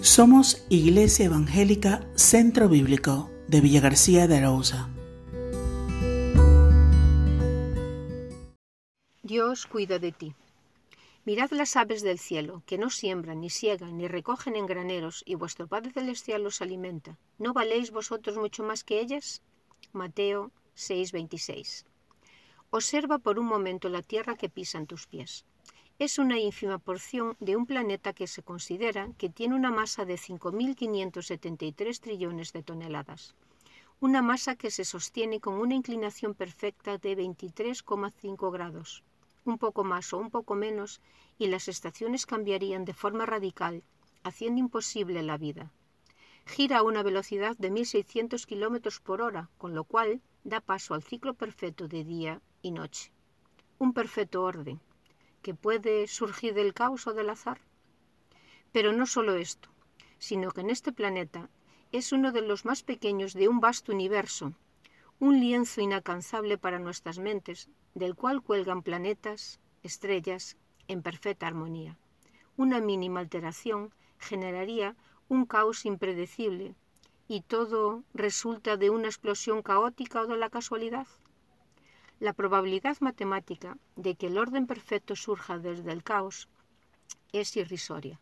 Somos Iglesia Evangélica Centro Bíblico de Villa García de Arauza. Dios cuida de ti. Mirad las aves del cielo, que no siembran, ni siegan, ni recogen en graneros, y vuestro Padre Celestial los alimenta. ¿No valéis vosotros mucho más que ellas? Mateo 6:26. Observa por un momento la tierra que pisan tus pies. Es una ínfima porción de un planeta que se considera que tiene una masa de 5.573 trillones de toneladas. Una masa que se sostiene con una inclinación perfecta de 23,5 grados un poco más o un poco menos, y las estaciones cambiarían de forma radical, haciendo imposible la vida. Gira a una velocidad de 1.600 km por hora, con lo cual da paso al ciclo perfecto de día y noche. Un perfecto orden, que puede surgir del caos o del azar. Pero no solo esto, sino que en este planeta es uno de los más pequeños de un vasto universo, un lienzo inalcanzable para nuestras mentes, del cual cuelgan planetas, estrellas, en perfecta armonía. Una mínima alteración generaría un caos impredecible, y todo resulta de una explosión caótica o de la casualidad. La probabilidad matemática de que el orden perfecto surja desde el caos es irrisoria.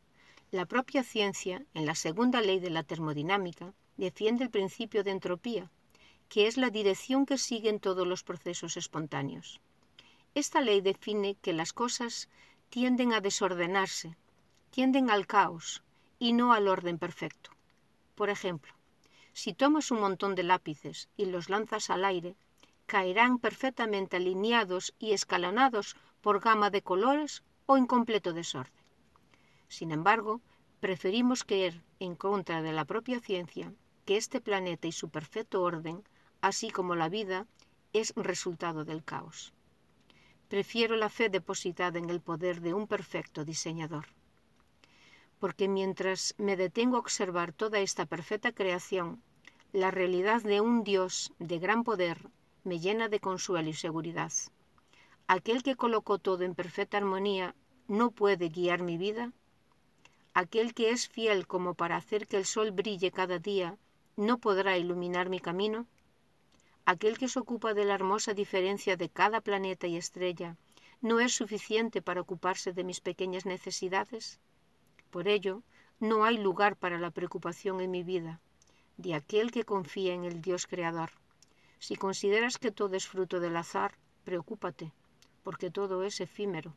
La propia ciencia, en la segunda ley de la termodinámica, defiende el principio de entropía, que es la dirección que siguen todos los procesos espontáneos. Esta ley define que las cosas tienden a desordenarse, tienden al caos y no al orden perfecto. Por ejemplo, si tomas un montón de lápices y los lanzas al aire, caerán perfectamente alineados y escalonados por gama de colores o en completo desorden. Sin embargo, preferimos creer, en contra de la propia ciencia, que este planeta y su perfecto orden, así como la vida, es resultado del caos. Prefiero la fe depositada en el poder de un perfecto diseñador. Porque mientras me detengo a observar toda esta perfecta creación, la realidad de un Dios de gran poder me llena de consuelo y seguridad. Aquel que colocó todo en perfecta armonía no puede guiar mi vida. Aquel que es fiel como para hacer que el sol brille cada día no podrá iluminar mi camino aquel que se ocupa de la hermosa diferencia de cada planeta y estrella, no es suficiente para ocuparse de mis pequeñas necesidades? Por ello, no hay lugar para la preocupación en mi vida, de aquel que confía en el Dios Creador. Si consideras que todo es fruto del azar, preocúpate, porque todo es efímero.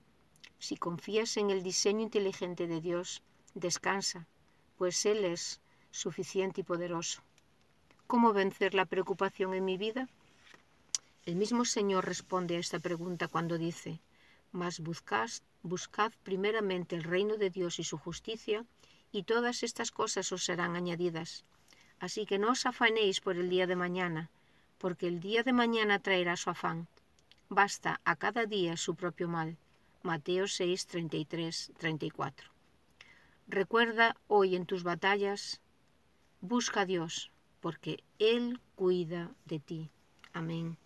Si confías en el diseño inteligente de Dios, descansa, pues Él es suficiente y poderoso. ¿Cómo vencer la preocupación en mi vida? El mismo Señor responde a esta pregunta cuando dice, Mas buscad, buscad primeramente el reino de Dios y su justicia, y todas estas cosas os serán añadidas. Así que no os afanéis por el día de mañana, porque el día de mañana traerá su afán. Basta a cada día su propio mal. Mateo 6, 33, 34. Recuerda hoy en tus batallas, busca a Dios, porque Él cuida de ti. Amén.